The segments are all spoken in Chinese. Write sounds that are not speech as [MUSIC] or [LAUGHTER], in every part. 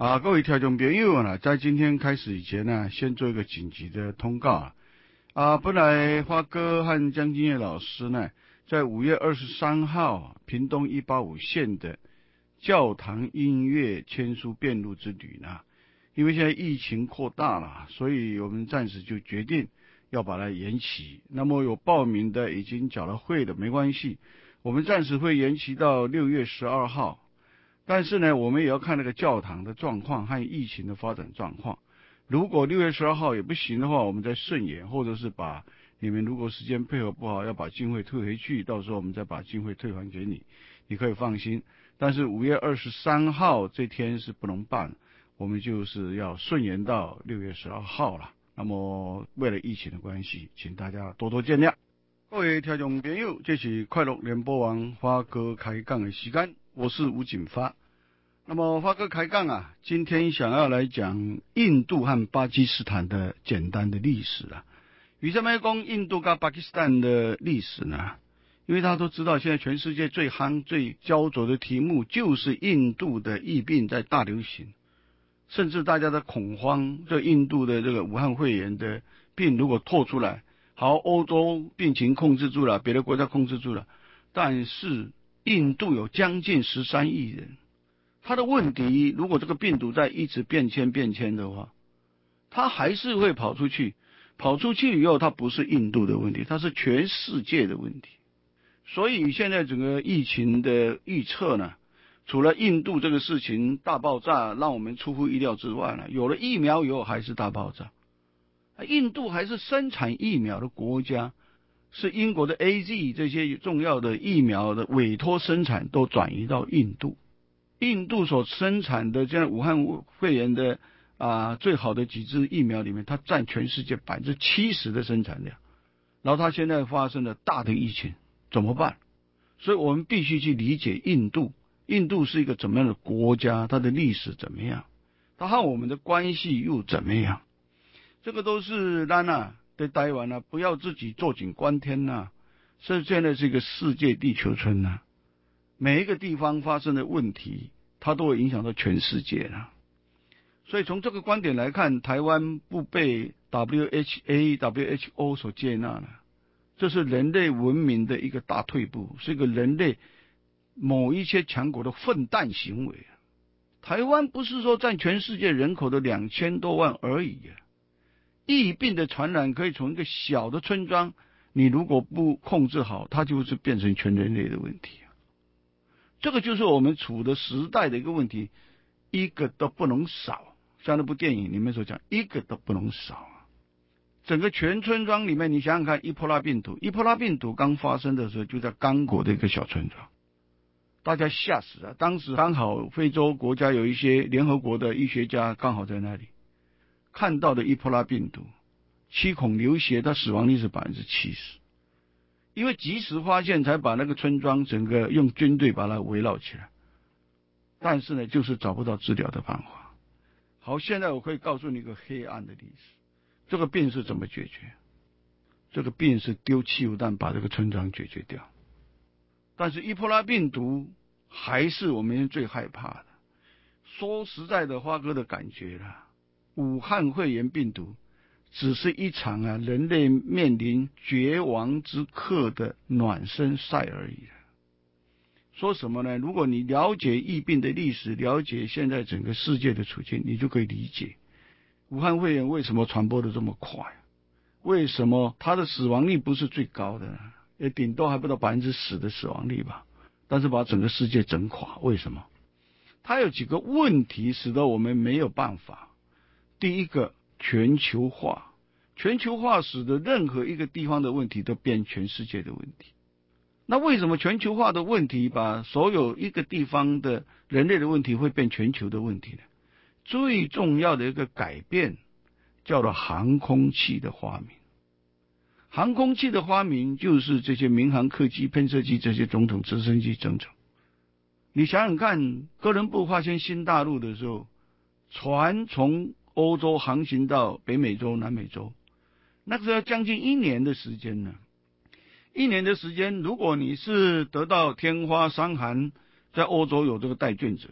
啊，各位听众朋友呢，在今天开始以前呢，先做一个紧急的通告啊。啊，本来花哥和江金叶老师呢，在五月二十三号，屏东一八五线的教堂音乐签书辩路之旅呢，因为现在疫情扩大了，所以我们暂时就决定要把它延期。那么有报名的、已经缴了会的，没关系，我们暂时会延期到六月十二号。但是呢，我们也要看那个教堂的状况和疫情的发展状况。如果六月十二号也不行的话，我们再顺延，或者是把你们如果时间配合不好，要把经费退回去，到时候我们再把经费退还给你，你可以放心。但是五月二十三号这天是不能办，我们就是要顺延到六月十二号了。那么为了疫情的关系，请大家多多见谅。各位听众朋友，这是快乐联播网花哥开讲的时间，我是吴景发。那么发哥开杠啊，今天想要来讲印度和巴基斯坦的简单的历史啊。为什么要讲印度跟巴基斯坦的历史呢？因为大家都知道，现在全世界最夯、最焦灼的题目就是印度的疫病在大流行，甚至大家的恐慌，这印度的这个武汉肺炎的病如果透出来，好，欧洲病情控制住了，别的国家控制住了，但是印度有将近十三亿人。他的问题，如果这个病毒在一直变迁变迁的话，它还是会跑出去。跑出去以后，它不是印度的问题，它是全世界的问题。所以现在整个疫情的预测呢，除了印度这个事情大爆炸让我们出乎意料之外呢，有了疫苗以后还是大爆炸。印度还是生产疫苗的国家，是英国的 A Z 这些重要的疫苗的委托生产都转移到印度。印度所生产的这样武汉肺炎的啊最好的几支疫苗里面，它占全世界百分之七十的生产量。然后它现在发生了大的疫情，怎么办？所以我们必须去理解印度。印度是一个怎么样的国家？它的历史怎么样？它和我们的关系又怎么样？这个都是拉娜，对台湾啊，不要自己坐井观天呐。是现在是一个世界地球村呐。每一个地方发生的问题，它都会影响到全世界了。所以从这个观点来看，台湾不被 WHA、WHO 所接纳了，这是人类文明的一个大退步，是一个人类某一些强国的混蛋行为。台湾不是说占全世界人口的两千多万而已！疫病的传染可以从一个小的村庄，你如果不控制好，它就是变成全人类的问题。这个就是我们处的时代的一个问题，一个都不能少。像那部电影里面所讲，一个都不能少啊！整个全村庄里面，你想想看，伊波拉病毒，伊波拉病毒刚发生的时候，就在刚果的一个小村庄，大家吓死了。当时刚好非洲国家有一些联合国的医学家刚好在那里看到的伊波拉病毒，七孔流血，它死亡率是百分之七十。因为及时发现，才把那个村庄整个用军队把它围绕起来。但是呢，就是找不到治疗的办法。好，现在我可以告诉你一个黑暗的历史：这个病是怎么解决？这个病是丢汽油弹把这个村庄解决掉。但是伊波拉病毒还是我们最害怕的。说实在的，花哥的感觉啦，武汉肺炎病毒。只是一场啊，人类面临绝望之刻的暖身赛而已。说什么呢？如果你了解疫病的历史，了解现在整个世界的处境，你就可以理解武汉肺炎为什么传播的这么快，为什么它的死亡率不是最高的，也顶多还不到百分之十的死亡率吧？但是把整个世界整垮，为什么？它有几个问题使得我们没有办法。第一个。全球化，全球化使得任何一个地方的问题都变全世界的问题。那为什么全球化的问题把所有一个地方的人类的问题会变全球的问题呢？最重要的一个改变叫做航空器的发明。航空器的发明就是这些民航客机、喷射机、这些总统直升机等等。你想想看，哥伦布发现新大陆的时候，船从欧洲航行到北美洲、南美洲，那个时候将近一年的时间呢。一年的时间，如果你是得到天花、伤寒，在欧洲有这个带卷者，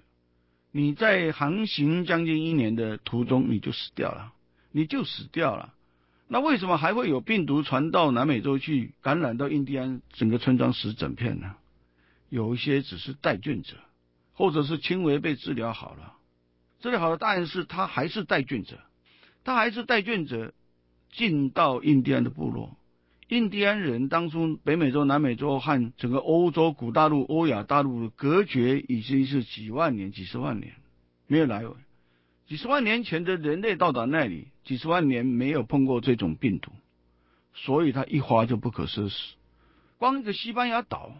你在航行将近一年的途中，你就死掉了，你就死掉了。那为什么还会有病毒传到南美洲去，感染到印第安整个村庄死整片呢？有一些只是带菌者，或者是轻微被治疗好了。治疗好的答案是他还是带菌者，他还是带菌者进到印第安的部落。印第安人当初北美洲、南美洲和整个欧洲古大陆、欧亚大陆的隔绝已经是几万年、几十万年没有来往。几十万年前的人类到达那里，几十万年没有碰过这种病毒，所以它一发就不可收拾。光一个西班牙岛，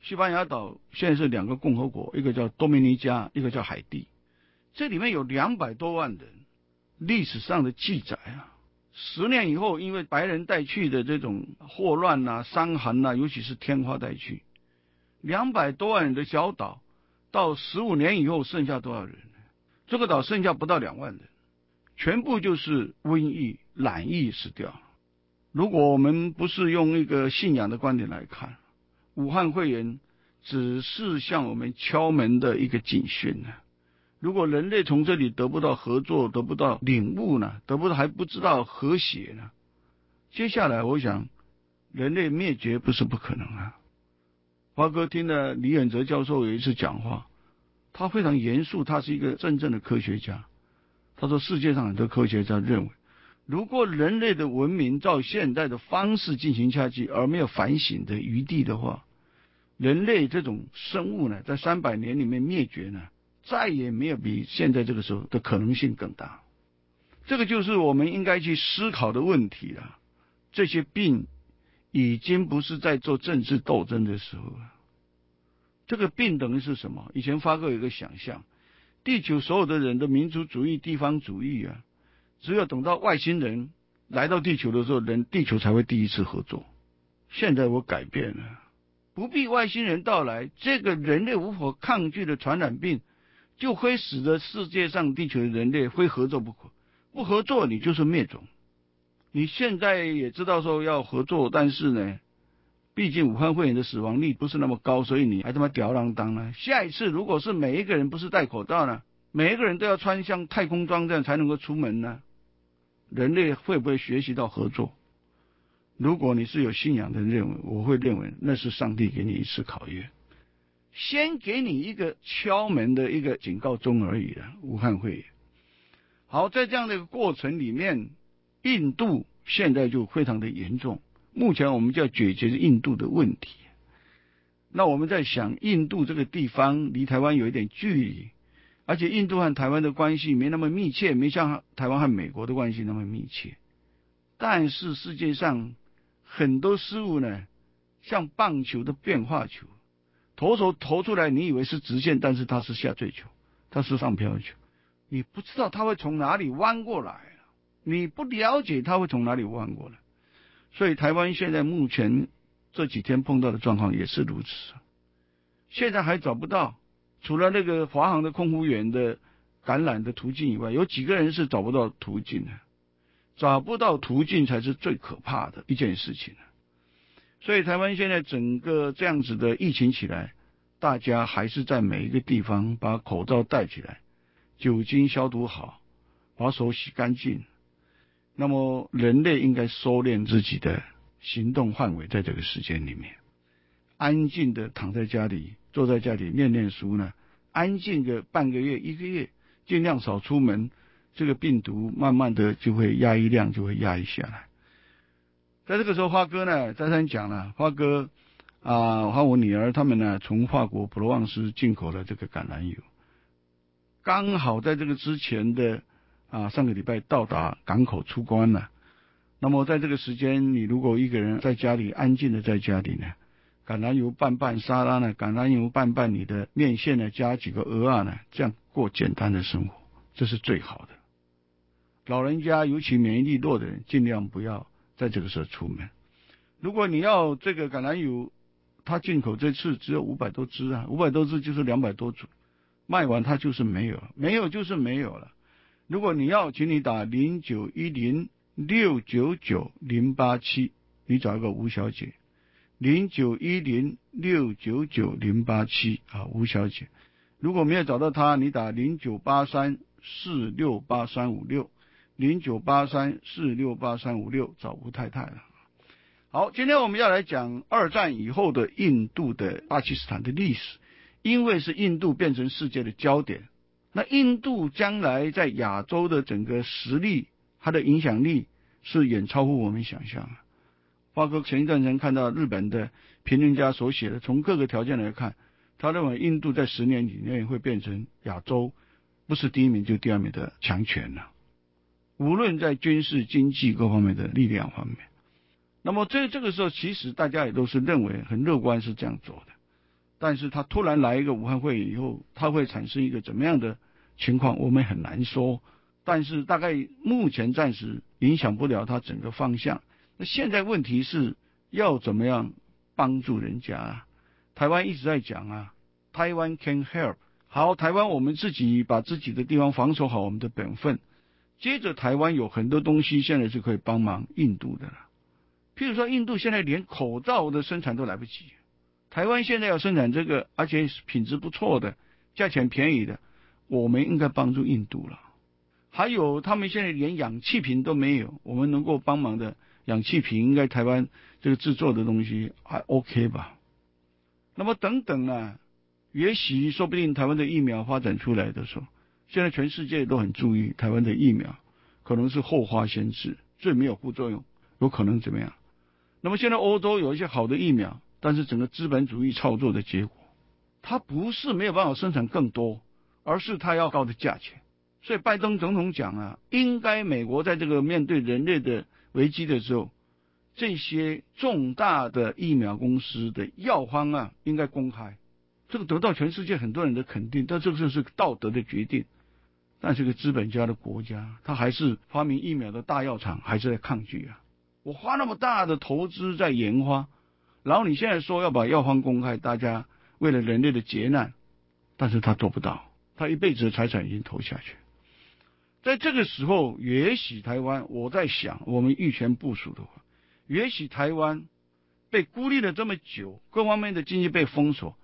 西班牙岛现在是两个共和国，一个叫多米尼加，一个叫海地，这里面有两百多万人。历史上的记载啊。十年以后，因为白人带去的这种霍乱呐、伤寒呐，尤其是天花带去，两百多万人的小岛，到十五年以后剩下多少人？这个岛剩下不到两万人，全部就是瘟疫、懒疫死掉。如果我们不是用一个信仰的观点来看，武汉肺炎只是向我们敲门的一个警讯呢。如果人类从这里得不到合作，得不到领悟呢？得不到还不知道和谐呢？接下来，我想，人类灭绝不是不可能啊。华哥听了李远哲教授有一次讲话，他非常严肃，他是一个真正的科学家。他说，世界上很多科学家认为，如果人类的文明照现在的方式进行下去，而没有反省的余地的话，人类这种生物呢，在三百年里面灭绝呢？再也没有比现在这个时候的可能性更大，这个就是我们应该去思考的问题了。这些病已经不是在做政治斗争的时候了。这个病等于是什么？以前发哥有一个想象，地球所有的人的民族主义、地方主义啊，只有等到外星人来到地球的时候，人地球才会第一次合作。现在我改变了，不必外星人到来，这个人类无法抗拒的传染病。就会使得世界上地球的人类非合作不可，不合作你就是灭种。你现在也知道说要合作，但是呢，毕竟武汉肺炎的死亡率不是那么高，所以你还他妈吊郎当呢。下一次如果是每一个人不是戴口罩呢，每一个人都要穿像太空装这样才能够出门呢，人类会不会学习到合作？如果你是有信仰的认为，我会认为那是上帝给你一次考验。先给你一个敲门的一个警告钟而已了。武汉会，好，在这样的一个过程里面，印度现在就非常的严重。目前我们就要解决印度的问题。那我们在想，印度这个地方离台湾有一点距离，而且印度和台湾的关系没那么密切，没像台湾和美国的关系那么密切。但是世界上很多事物呢，像棒球的变化球。投手投出来，你以为是直线，但是它是下坠球，它是上飘球，你不知道它会从哪里弯过来，你不了解它会从哪里弯过来，所以台湾现在目前这几天碰到的状况也是如此，现在还找不到，除了那个华航的空服员的感染的途径以外，有几个人是找不到途径的，找不到途径才是最可怕的一件事情。所以台湾现在整个这样子的疫情起来，大家还是在每一个地方把口罩戴起来，酒精消毒好，把手洗干净。那么人类应该收敛自己的行动范围，在这个时间里面，安静的躺在家里，坐在家里念念书呢，安静个半个月、一个月，尽量少出门，这个病毒慢慢的就会压抑量就会压抑下来。在这个时候，花哥呢再三讲了，花哥啊和我女儿他们呢从法国普罗旺斯进口了这个橄榄油，刚好在这个之前的啊上个礼拜到达港口出关了。那么在这个时间，你如果一个人在家里安静的在家里呢，橄榄油拌拌沙拉呢，橄榄油拌拌你的面线呢，加几个鹅啊呢，这样过简单的生活，这是最好的。老人家尤其免疫力弱的人，尽量不要。在这个时候出门，如果你要这个橄榄油，它进口这次只有五百多支啊，五百多支就是两百多组，卖完它就是没有了，没有就是没有了。如果你要，请你打零九一零六九九零八七，你找一个吴小姐，零九一零六九九零八七啊，吴小姐，如果没有找到他，你打零九八三四六八三五六，零九八三四六八三五六找吴太太了。好，今天我们要来讲二战以后的印度的巴基斯坦的历史，因为是印度变成世界的焦点，那印度将来在亚洲的整个实力，它的影响力是远超乎我们想象。包括前一段时间看到日本的评论家所写的，从各个条件来看，他认为印度在十年以内会变成亚洲不是第一名就第二名的强权了，无论在军事、经济各方面的力量方面。那么在这个时候，其实大家也都是认为很乐观是这样做的，但是他突然来一个武汉会议以后，他会产生一个怎么样的情况，我们很难说。但是大概目前暂时影响不了他整个方向。那现在问题是要怎么样帮助人家？啊？台湾一直在讲啊，台湾 can help。好，台湾我们自己把自己的地方防守好我们的本分。接着，台湾有很多东西现在是可以帮忙印度的了。譬如说，印度现在连口罩的生产都来不及，台湾现在要生产这个，而且品质不错的，价钱便宜的，我们应该帮助印度了。还有，他们现在连氧气瓶都没有，我们能够帮忙的。氧气瓶应该台湾这个制作的东西还 OK 吧？那么等等啊，也许说不定台湾的疫苗发展出来的时候，现在全世界都很注意台湾的疫苗，可能是后发先至，最没有副作用，有可能怎么样？那么现在欧洲有一些好的疫苗，但是整个资本主义操作的结果，它不是没有办法生产更多，而是它要高的价钱。所以拜登总统讲啊，应该美国在这个面对人类的。危机的时候，这些重大的疫苗公司的药方啊，应该公开，这个得到全世界很多人的肯定。但这个就是道德的决定。但是个资本家的国家，他还是发明疫苗的大药厂，还是在抗拒啊。我花那么大的投资在研发，然后你现在说要把药方公开，大家为了人类的劫难，但是他做不到，他一辈子的财产已经投下去。在这个时候，也许台湾，我在想，我们预全部署的话，也许台湾被孤立了这么久，各方面的经济被封锁，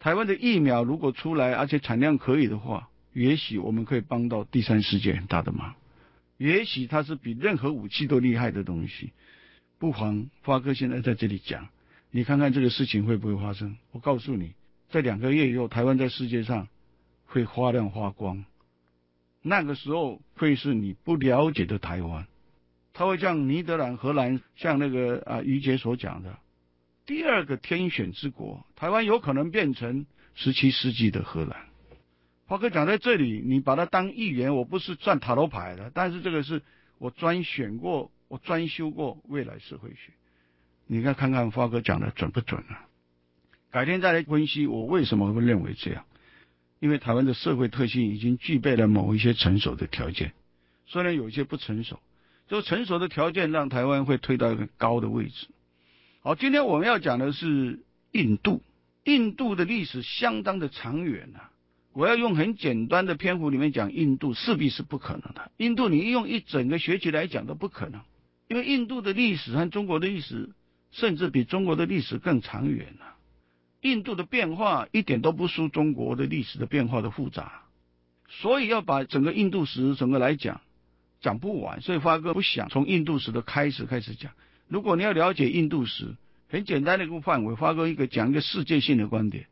台湾的疫苗如果出来，而且产量可以的话，也许我们可以帮到第三世界很大的忙。也许它是比任何武器都厉害的东西。不妨发哥现在在这里讲，你看看这个事情会不会发生？我告诉你，在两个月以后，台湾在世界上会发亮发光。那个时候会是你不了解的台湾，他会像尼德兰、荷兰，像那个啊于杰所讲的，第二个天选之国，台湾有可能变成十七世纪的荷兰。华哥讲在这里，你把它当议员，我不是算塔罗牌的，但是这个是我专选过，我专修过未来社会学。你看看看华哥讲的准不准啊？改天再来分析我为什么会认为这样。因为台湾的社会特性已经具备了某一些成熟的条件，虽然有一些不成熟，就成熟的条件让台湾会推到一个高的位置。好，今天我们要讲的是印度，印度的历史相当的长远呐。我要用很简单的篇幅里面讲印度，势必是不可能的。印度你用一整个学期来讲都不可能，因为印度的历史和中国的历史，甚至比中国的历史更长远呐。印度的变化一点都不输中国的历史的变化的复杂，所以要把整个印度史整个来讲，讲不完。所以发哥不想从印度史的开始开始讲。如果你要了解印度史，很简单的一个范围，发哥一个讲一个世界性的观点：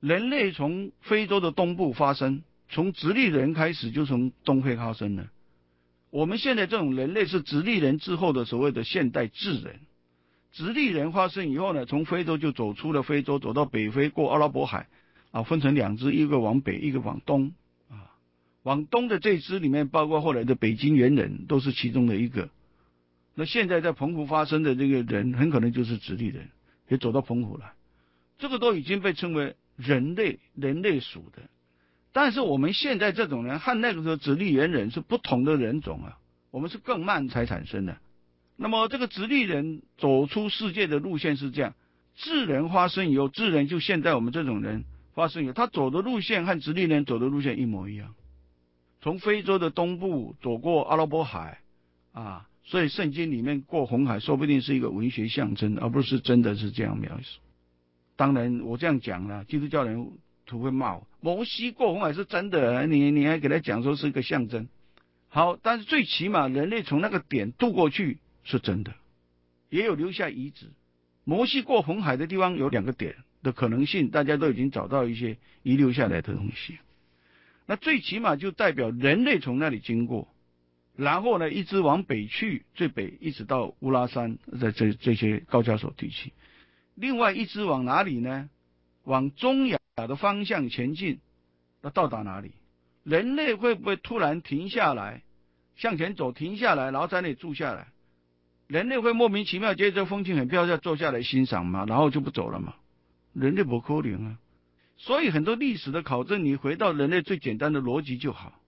人类从非洲的东部发生，从直立人开始就从东非发生了。我们现在这种人类是直立人之后的所谓的现代智人。直立人发生以后呢，从非洲就走出了非洲，走到北非，过阿拉伯海，啊，分成两支，一个往北，一个往东，啊，往东的这支里面包括后来的北京猿人，都是其中的一个。那现在在澎湖发生的这个人，很可能就是直立人，也走到澎湖来，这个都已经被称为人类，人类属的。但是我们现在这种人和那个时候直立猿人是不同的人种啊，我们是更慢才产生的。那么这个直立人走出世界的路线是这样：智人发生以后，智人就现在我们这种人发生以后，他走的路线和直立人走的路线一模一样，从非洲的东部走过阿拉伯海，啊，所以圣经里面过红海，说不定是一个文学象征，而不是真的是这样描述。当然我这样讲了，基督教人徒会骂我。摩西过红海是真的，你你还给他讲说是一个象征。好，但是最起码人类从那个点渡过去是真的，也有留下遗址。摩西过红海的地方有两个点的可能性，大家都已经找到一些遗留下来的东西。那最起码就代表人类从那里经过，然后呢一直往北去，最北一直到乌拉山，在这这些高加索地区。另外一只往哪里呢？往中亚的方向前进，那到达哪里？人类会不会突然停下来，向前走，停下来，然后在那里住下来？人类会莫名其妙觉得这风景很漂亮，坐下来欣赏吗？然后就不走了吗？人类不可能啊！所以很多历史的考证，你回到人类最简单的逻辑就好。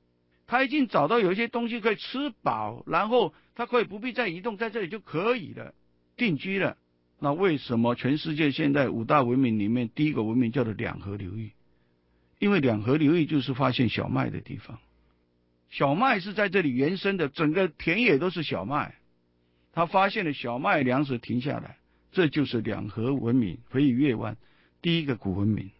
他已经找到有一些东西可以吃饱，然后他可以不必再移动，在这里就可以了，定居了。那为什么全世界现在五大文明里面第一个文明叫做两河流域？因为两河流域就是发现小麦的地方，小麦是在这里原生的，整个田野都是小麦。他发现了小麦粮食停下来，这就是两河文明，回以月湾第一个古文明。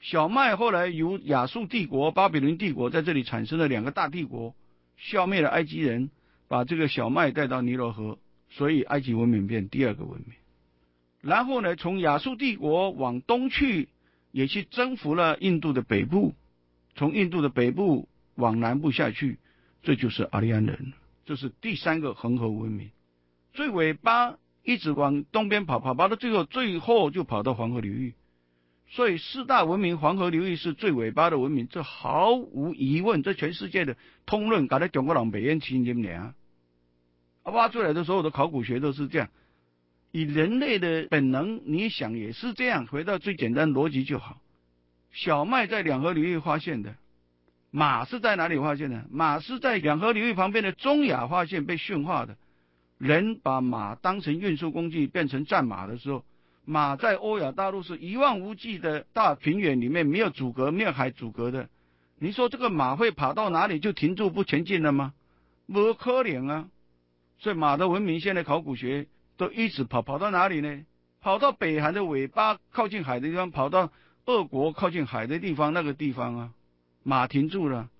小麦后来由亚述帝国、巴比伦帝国在这里产生了两个大帝国，消灭了埃及人，把这个小麦带到尼罗河，所以埃及文明变第二个文明。然后呢，从亚述帝国往东去。也去征服了印度的北部，从印度的北部往南部下去，这就是阿利安人，这是第三个恒河文明。最尾巴一直往东边跑，跑跑到最后，最后就跑到黄河流域。所以四大文明，黄河流域是最尾巴的文明，这毫无疑问，这全世界的通论。搞得中国人北边七千年啊，挖出来的所有的考古学都是这样。以人类的本能，你想也是这样。回到最简单逻辑就好。小麦在两河流域发现的，马是在哪里发现的？马是在两河流域旁边的中亚发现被驯化的。人把马当成运输工具，变成战马的时候，马在欧亚大陆是一望无际的大平原里面没有阻隔，没有海阻隔的。你说这个马会跑到哪里就停住不前进了吗？不可能啊！所以马的文明，现在考古学。都一直跑跑到哪里呢？跑到北韩的尾巴靠近海的地方，跑到俄国靠近海的地方，那个地方啊，马停住了。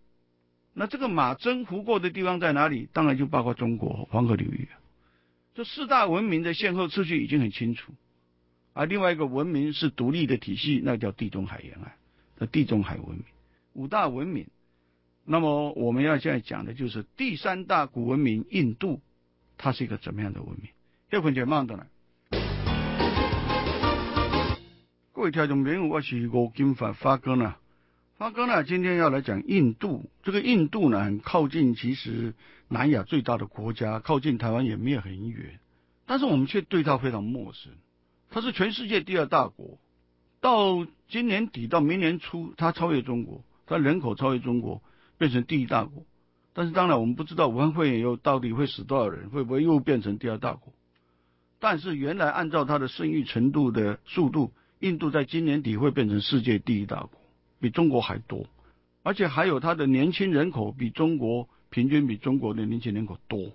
那这个马征服过的地方在哪里？当然就包括中国黄河流域。这四大文明的先后次序已经很清楚。而另外一个文明是独立的体系，那叫地中海沿岸的地中海文明。五大文明，那么我们要现在讲的就是第三大古文明印度，它是一个怎么样的文明？这份就慢的了。各位听众朋友，我是吴金发发哥呢。发哥呢，今天要来讲印度。这个印度呢，很靠近，其实南亚最大的国家，靠近台湾也没有很远，但是我们却对它非常陌生。它是全世界第二大国，到今年底到明年初，它超越中国，它人口超越中国，变成第一大国。但是当然，我们不知道武汉肺炎又到底会死多少人，会不会又变成第二大国？但是原来按照它的生育程度的速度，印度在今年底会变成世界第一大国，比中国还多，而且还有它的年轻人口比中国平均比中国的年轻人口多。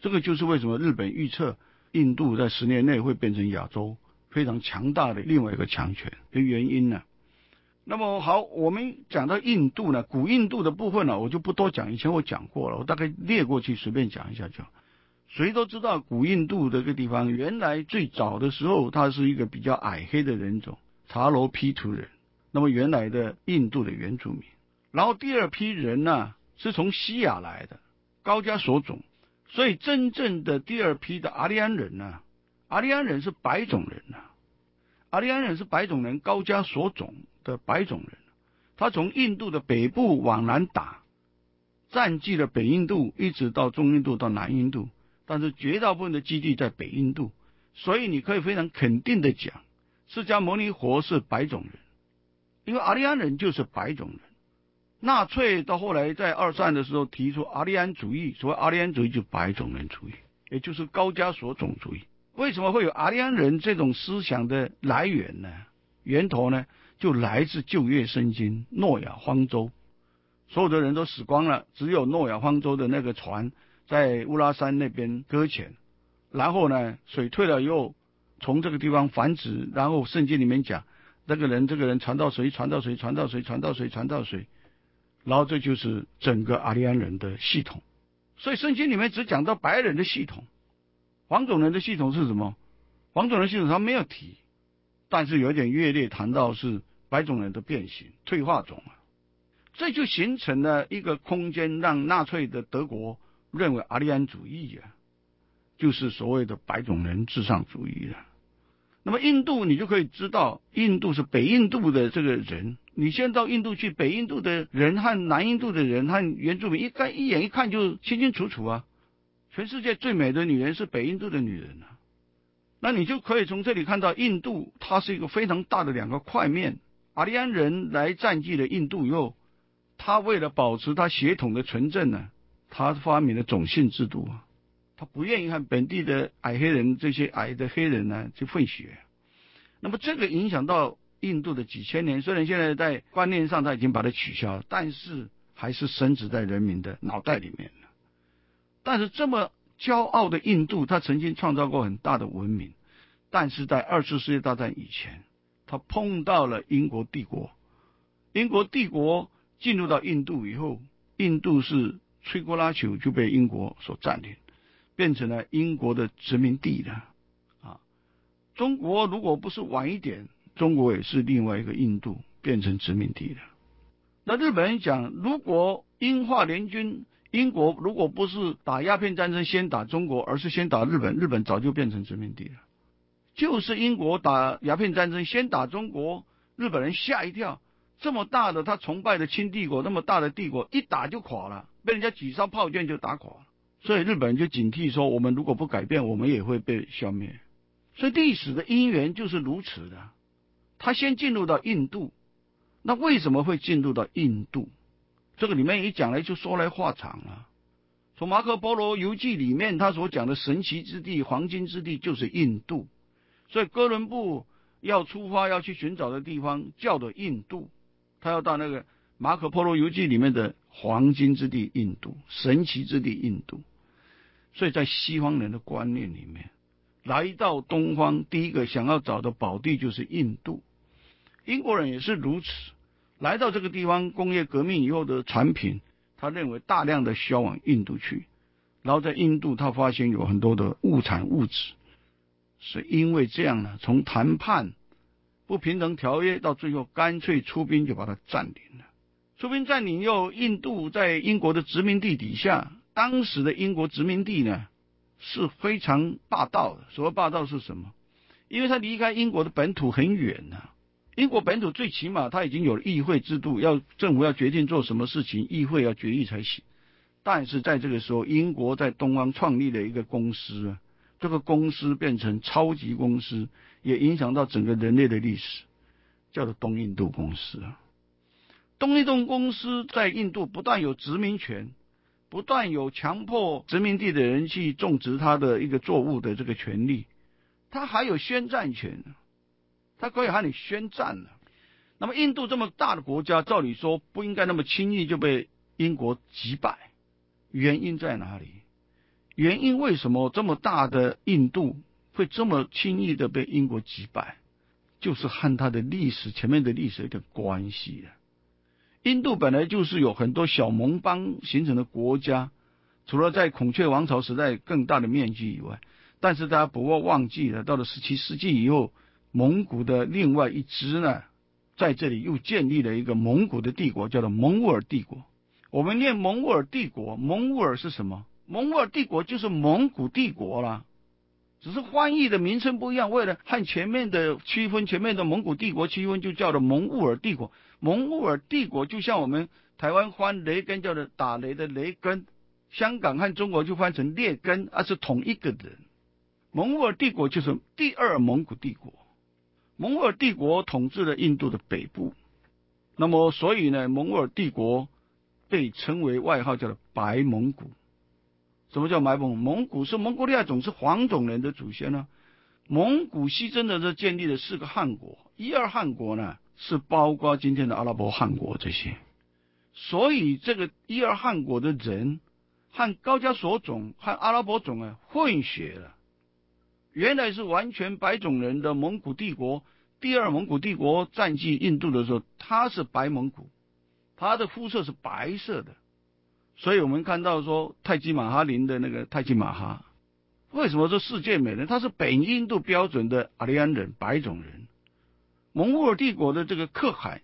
这个就是为什么日本预测印度在十年内会变成亚洲非常强大的另外一个强权的原因呢？那么好，我们讲到印度呢，古印度的部分呢，我就不多讲，以前我讲过了，我大概列过去随便讲一下就好。谁都知道，古印度这个地方原来最早的时候，它是一个比较矮黑的人种——查罗皮图人。那么原来的印度的原住民，然后第二批人呢是从西亚来的高加索种，所以真正的第二批的阿利安人呢，阿利安人是白种人呐，阿利安人是白种人，高加索种的白种人，他从印度的北部往南打，占据了北印度，一直到中印度到南印度。但是绝大部分的基地在北印度，所以你可以非常肯定的讲，释迦牟尼佛是白种人，因为阿利安人就是白种人。纳粹到后来在二战的时候提出阿利安主义，所谓阿利安主义就白种人主义，也就是高加索种主义。为什么会有阿利安人这种思想的来源呢？源头呢，就来自旧约圣经诺亚方舟，所有的人都死光了，只有诺亚方舟的那个船。在乌拉山那边搁浅，然后呢，水退了以后，从这个地方繁殖，然后圣经里面讲，这个人这个人传到谁传到谁传到谁传到谁传到谁，然后这就是整个阿利安人的系统。所以圣经里面只讲到白人的系统，黄种人的系统是什么？黄种人系统他没有提，但是有点略略谈到是白种人的变形、退化种啊，这就形成了一个空间，让纳粹的德国认为阿利安主义啊，就是所谓的白种人至上主义了。那么印度你就可以知道，印度是北印度的这个人。你先到印度去，北印度的人和南印度的人和原住民一看一眼一看就清清楚楚啊！全世界最美的女人是北印度的女人啊！那你就可以从这里看到，印度它是一个非常大的两个块面。阿利安人来占据了印度以后，他为了保持他血统的纯正呢，他发明了种姓制度啊！他不愿意和本地的矮黑人这些矮的黑人呢去混血，那么这个影响到。印度的几千年，虽然现在在观念上他已经把它取消了，但是还是深植在人民的脑袋里面了。但是这么骄傲的印度，他曾经创造过很大的文明，但是在二次世界大战以前，他碰到了英国帝国。英国帝国进入到印度以后，印度是吹锅拉朽就被英国所占领，变成了英国的殖民地了。啊，中国如果不是晚一点。中国也是另外一个印度变成殖民地的。那日本人讲，如果英化联军，英国如果不是打鸦片战争先打中国，而是先打日本，日本早就变成殖民地了。就是英国打鸦片战争先打中国，日本人吓一跳，这么大的他崇拜的清帝国，那么大的帝国一打就垮了，被人家几艘炮舰就打垮了。所以日本人就警惕说，我们如果不改变，我们也会被消灭。所以历史的因缘就是如此的。他先进入到印度，那为什么会进入到印度？这个里面一讲来就说来话长了。从马可波罗游记里面，他所讲的神奇之地、黄金之地就是印度，所以哥伦布要出发要去寻找的地方叫做印度，他要到那个马可波罗游记里面的黄金之地——印度，神奇之地——印度。所以在西方人的观念里面，来到东方第一个想要找的宝地就是印度。英国人也是如此，来到这个地方，工业革命以后的产品，他认为大量的销往印度去，然后在印度他发现有很多的物产物质，是因为这样呢，从谈判不平等条约到最后干脆出兵就把它占领了。出兵占领又印度在英国的殖民地底下，当时的英国殖民地呢是非常霸道的。所谓霸道是什么？因为他离开英国的本土很远呢。英国本土最起码他已经有了议会制度，要政府要决定做什么事情，议会要决议才行。但是在这个时候，英国在东方创立了一个公司啊，这个公司变成超级公司，也影响到整个人类的历史，叫做东印度公司啊。东印度公司在印度不但有殖民权，不但有强迫殖民地的人去种植他的一个作物的这个权利，他还有宣战权。他可以喊你宣战了。那么，印度这么大的国家，照理说不应该那么轻易就被英国击败。原因在哪里？原因为什么这么大的印度会这么轻易的被英国击败？就是和它的历史前面的历史有点关系了。印度本来就是有很多小盟邦形成的国家，除了在孔雀王朝时代更大的面积以外，但是大家不要忘记了，到了十七世纪以后。蒙古的另外一支呢，在这里又建立了一个蒙古的帝国，叫做蒙兀尔帝国。我们念蒙兀尔帝国，蒙兀尔是什么？蒙兀尔帝国就是蒙古帝国啦，只是翻译的名称不一样。为了和前面的区分，前面的蒙古帝国区分，就叫做蒙兀尔帝国。蒙兀尔帝国就像我们台湾翻雷根叫做打雷的雷根，香港和中国就翻成列根，而是同一个人。蒙兀尔帝国就是第二蒙古帝国。蒙古尔帝国统治了印度的北部，那么所以呢，蒙古尔帝国被称为外号叫做白蒙古。什么叫白蒙？蒙古是蒙古利亚种是黄种人的祖先呢？蒙古西征的这建立了四个汗国，一二汗国呢是包括今天的阿拉伯汗国这些，所以这个一二汗国的人和高加索种和阿拉伯种啊混血了。原来是完全白种人的蒙古帝国，第二蒙古帝国占据印度的时候，他是白蒙古，他的肤色是白色的，所以我们看到说泰姬玛哈林的那个泰姬玛哈，为什么说世界美人？他是北印度标准的阿利安人白种人，蒙古尔帝国的这个可汗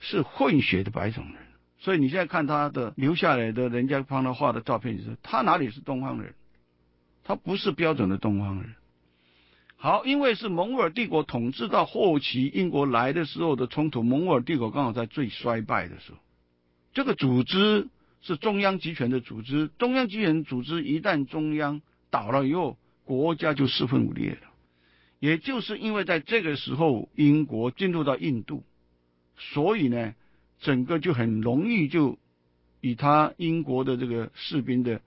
是混血的白种人，所以你现在看他的留下来的人家帮他画的照片，就是他哪里是东方人？他不是标准的东方人。好，因为是蒙古尔帝国统治到后期，英国来的时候的冲突，蒙古尔帝国刚好在最衰败的时候。这个组织是中央集权的组织，中央集权组织一旦中央倒了以后，国家就四分五裂了。也就是因为在这个时候，英国进入到印度，所以呢，整个就很容易就以他英国的这个士兵的。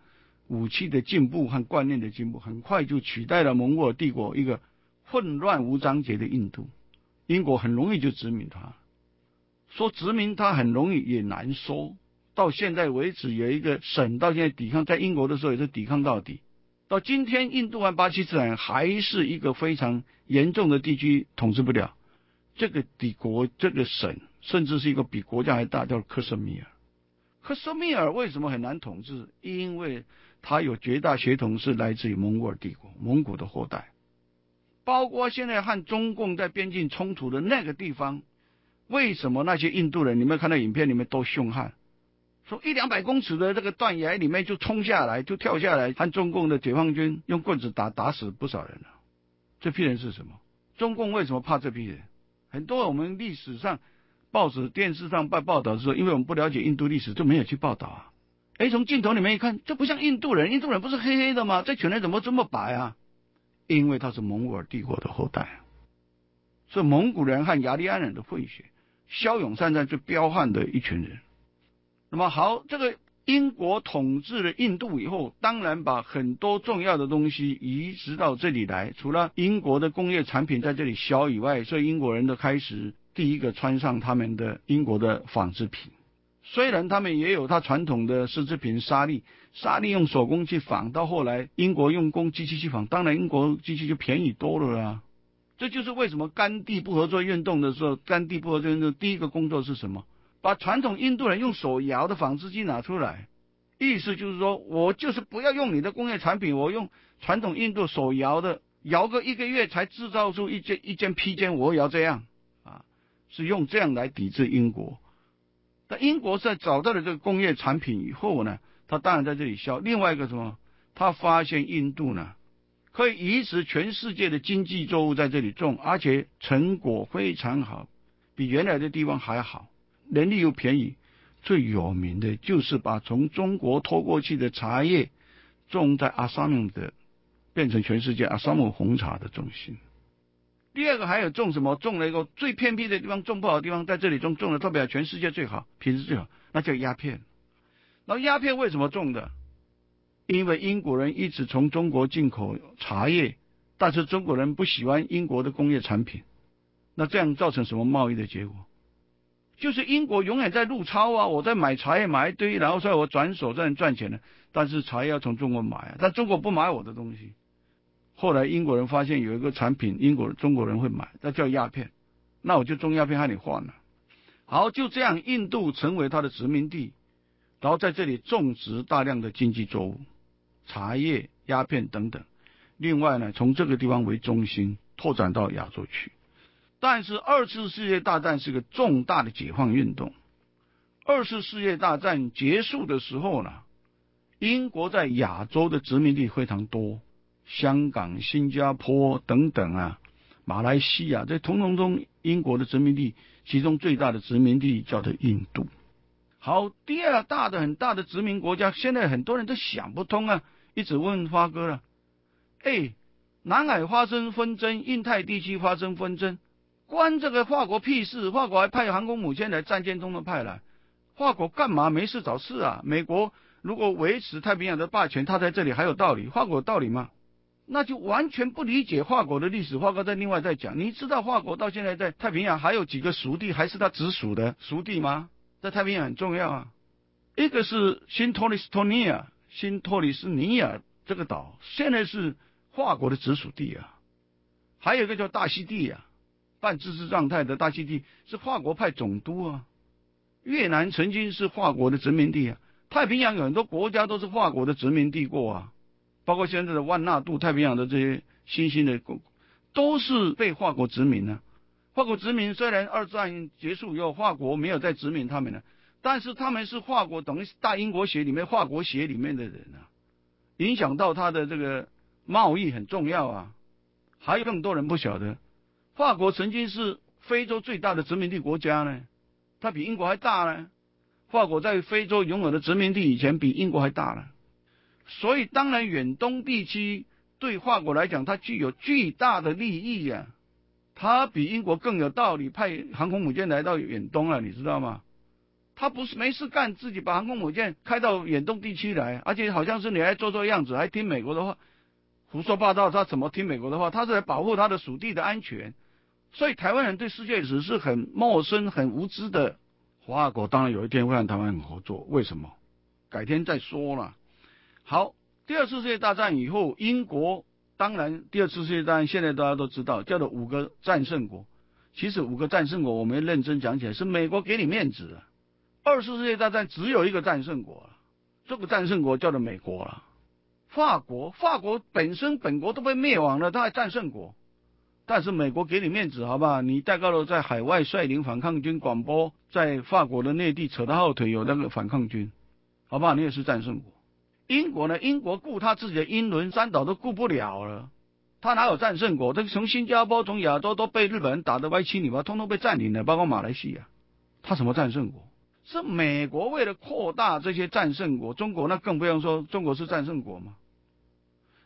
武器的进步和观念的进步，很快就取代了蒙古尔帝国一个混乱无章节的印度。英国很容易就殖民它，说殖民它很容易也难说。到现在为止，有一个省到现在抵抗，在英国的时候也是抵抗到底。到今天，印度和巴基斯坦还是一个非常严重的地区，统治不了。这个帝国，这个省，甚至是一个比国家还大，叫克什米尔。克什米尔为什么很难统治？因为它有绝大血统是来自于蒙古尔帝国，蒙古的后代，包括现在和中共在边境冲突的那个地方，为什么那些印度人？你们看到影片里面都凶悍，从一两百公尺的这个断崖里面就冲下来，就跳下来，和中共的解放军用棍子打，打死不少人了。这批人是什么？中共为什么怕这批人？很多我们历史上报纸、电视上报报道的时候，因为我们不了解印度历史，就没有去报道啊。哎，从镜头里面一看，这不像印度人，印度人不是黑黑的吗？这群人怎么这么白啊？因为他是蒙古尔帝国的后代，是蒙古人和雅利安人的混血，骁勇善战、最彪悍的一群人。那么好，这个英国统治了印度以后，当然把很多重要的东西移植到这里来，除了英国的工业产品在这里销以外，所以英国人都开始第一个穿上他们的英国的纺织品。虽然他们也有他传统的丝织品纱丽，纱丽用手工去纺，到后来英国用工机器去纺，当然英国机器就便宜多了啦。这就是为什么甘地不合作运动的时候，甘地不合作运动第一个工作是什么？把传统印度人用手摇的纺织机拿出来，意思就是说我就是不要用你的工业产品，我用传统印度手摇的，摇个一个月才制造出一件一件披肩，我也要这样啊，是用这样来抵制英国。但英国在找到了这个工业产品以后呢，他当然在这里销。另外一个什么，他发现印度呢，可以移植全世界的经济作物在这里种，而且成果非常好，比原来的地方还好，人力又便宜。最有名的就是把从中国拖过去的茶叶种在阿萨姆的，变成全世界阿萨姆红茶的中心。第二个还有种什么？种了一个最偏僻的地方，种不好的地方，在这里种种的特别全世界最好，品质最好，那叫鸦片。那鸦片为什么种的？因为英国人一直从中国进口茶叶，但是中国人不喜欢英国的工业产品，那这样造成什么贸易的结果？就是英国永远在入超啊！我在买茶叶买一堆，然后所以我转手在赚钱呢。但是茶叶要从中国买啊，但中国不买我的东西。后来英国人发现有一个产品，英国中国人会买，那叫鸦片，那我就种鸦片和你换了。好，就这样，印度成为他的殖民地，然后在这里种植大量的经济作物，茶叶、鸦片等等。另外呢，从这个地方为中心拓展到亚洲去。但是二次世界大战是个重大的解放运动。二次世界大战结束的时候呢，英国在亚洲的殖民地非常多。香港、新加坡等等啊，马来西亚这统统中英国的殖民地，其中最大的殖民地叫做印度。好，第二大的很大的殖民国家，现在很多人都想不通啊，一直问发哥了。哎，南海发生纷争，印太地区发生纷争，关这个法国屁事？法国还派航空母舰来，战舰中的派来，法国干嘛没事找事啊？美国如果维持太平洋的霸权，他在这里还有道理？法国有道理吗？那就完全不理解华国的历史。华国在另外再讲，你知道华国到现在在太平洋还有几个属地，还是他直属的属地吗？在太平洋很重要啊。一个是新托里斯托尼亚，新托里斯尼亚这个岛，现在是华国的直属地啊。还有一个叫大溪地啊，半自治状态的大溪地是法国派总督啊。越南曾经是法国的殖民地啊，太平洋有很多国家都是法国的殖民地过啊，包括现在的万纳度太平洋的这些新兴的国，都是被法国殖民呢。法国殖民虽然二战结束以后，法国没有再殖民他们了，但是他们是法国等于大英国协里面法国协里面的人啊，影响到他的这个贸易很重要啊。还有更多人不晓得，法国曾经是非洲最大的殖民地国家呢。它比英国还大呢，法国在非洲拥有的殖民地以前比英国还大呢，所以当然远东地区对法国来讲，它具有巨大的利益呀，它比英国更有道理派航空母舰来到远东了，你知道吗？他不是没事干，自己把航空母舰开到远东地区来，而且好像是你还做做样子，还听美国的话，胡说八道，他怎么听美国的话？他是来保护他的属地的安全。所以台湾人对世界史是很陌生、很无知的。华国当然有一天会和台湾很合作，为什么？改天再说了。好，第二次世界大战以后，英国当然第二次世界大战现在大家都知道叫做五个战胜国。其实五个战胜国，我们认真讲起来是美国给你面子的。二次世界大战只有一个战胜国，这个战胜国叫做美国了。法国，法国本身本国都被灭亡了，他还战胜国。但是美国给你面子，好不好？你戴高乐在海外率领反抗军广播，在法国的内地扯他后腿，有那个反抗军，好不好？你也是战胜国。英国呢？英国顾他自己的英伦三岛都顾不了了，他哪有战胜国？他从新加坡、从亚洲都被日本人打得歪七扭八，通通被占领了，包括马来西亚，他什么战胜国？是美国为了扩大这些战胜国，中国那更不用说，中国是战胜国吗？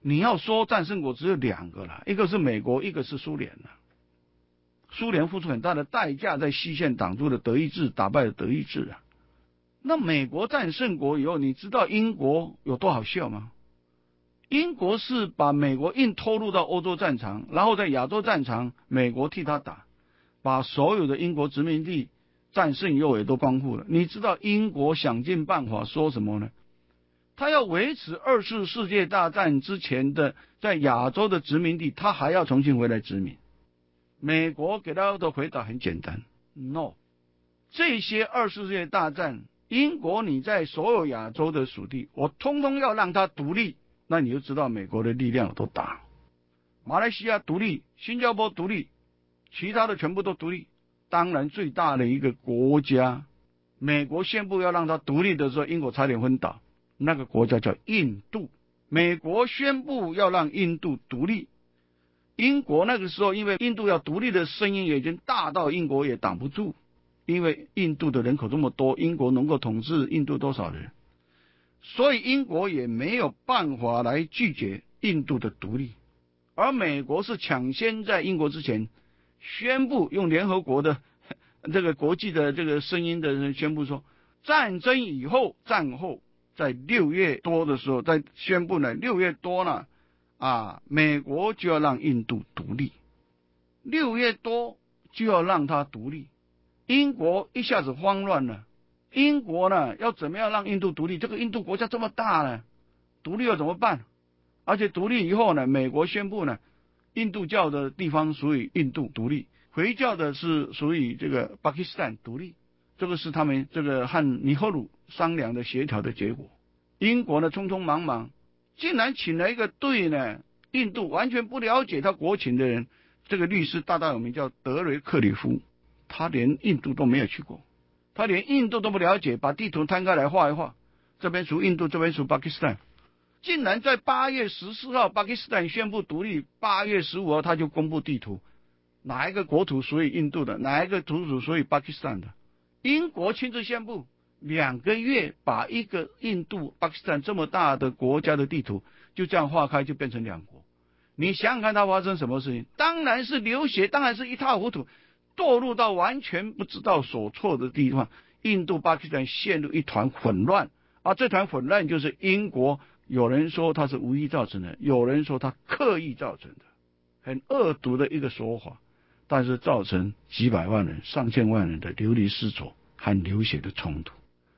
你要说战胜国只有两个了，一个是美国，一个是苏联了。苏联付出很大的代价，在西线挡住了德意志，打败了德意志啊。那美国战胜国以后，你知道英国有多好笑吗？英国是把美国硬拖入到欧洲战场，然后在亚洲战场，美国替他打，把所有的英国殖民地战胜以后也都光复了。你知道英国想尽办法说什么呢？他要维持二次世界大战之前的在亚洲的殖民地，他还要重新回来殖民。美国给他的回答很简单：No，这些二次世界大战，英国你在所有亚洲的属地，我通通要让他独立。那你就知道美国的力量有多大。马来西亚独立，新加坡独立，其他的全部都独立。当然，最大的一个国家，美国宣布要让他独立的时候，英国差点昏倒。那个国家叫印度，美国宣布要让印度独立，英国那个时候因为印度要独立的声音已经大到英国也挡不住，因为印度的人口这么多，英国能够统治印度多少人？所以英国也没有办法来拒绝印度的独立，而美国是抢先在英国之前宣布，用联合国的 [LAUGHS] 这个国际的这个声音的人宣布说，战争以后战后。在六月多的时候，在宣布呢，六月多呢，啊，美国就要让印度独立，六月多就要让它独立，英国一下子慌乱了，英国呢要怎么样让印度独立？这个印度国家这么大呢，独立要怎么办？而且独立以后呢，美国宣布呢，印度教的地方属于印度独立，回教的是属于这个巴基斯坦独立。这个是他们这个和尼赫鲁商量的协调的结果。英国呢，匆匆忙忙，竟然请了一个对呢，印度完全不了解他国情的人，这个律师大大有名，叫德雷克里夫，他连印度都没有去过，他连印度都不了解，把地图摊开来画一画，这边属印度，这边属巴基斯坦，竟然在八月十四号，巴基斯坦宣布独立，八月十五号他就公布地图，哪一个国土属于印度的，哪一个土属属于巴基斯坦的。英国亲自宣布，两个月把一个印度、巴基斯坦这么大的国家的地图就这样划开，就变成两国。你想想看，它发生什么事情？当然是流血，当然是一塌糊涂，堕入到完全不知道所措的地方。印度、巴基斯坦陷入一团混乱，而这团混乱就是英国。有人说他是无意造成的，有人说他刻意造成的，很恶毒的一个说法。但是造成几百万人、上千万人的流离失所和流血的冲突，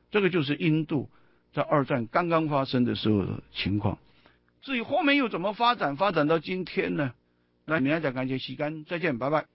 这个就是印度在二战刚刚发生的时候的情况。至于后面又怎么发展，发展到今天呢？那明天再感谢洗干，再见，拜拜。